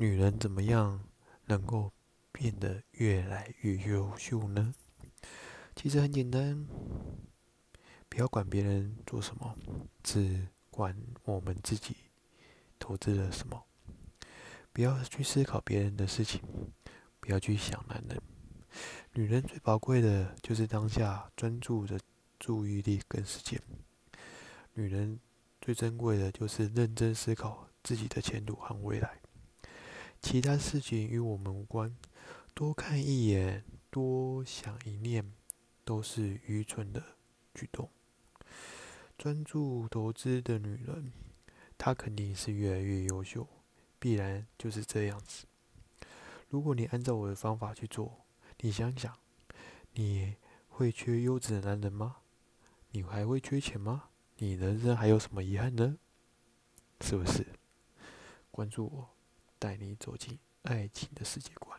女人怎么样能够变得越来越优秀呢？其实很简单，不要管别人做什么，只管我们自己投资了什么。不要去思考别人的事情，不要去想男人。女人最宝贵的就是当下专注的注意力跟时间。女人最珍贵的就是认真思考自己的前途和未来。其他事情与我们无关，多看一眼，多想一念，都是愚蠢的举动。专注投资的女人，她肯定是越来越优秀，必然就是这样子。如果你按照我的方法去做，你想想，你会缺优质的男人吗？你还会缺钱吗？你人生还有什么遗憾呢？是不是？关注我。带你走进爱情的世界观。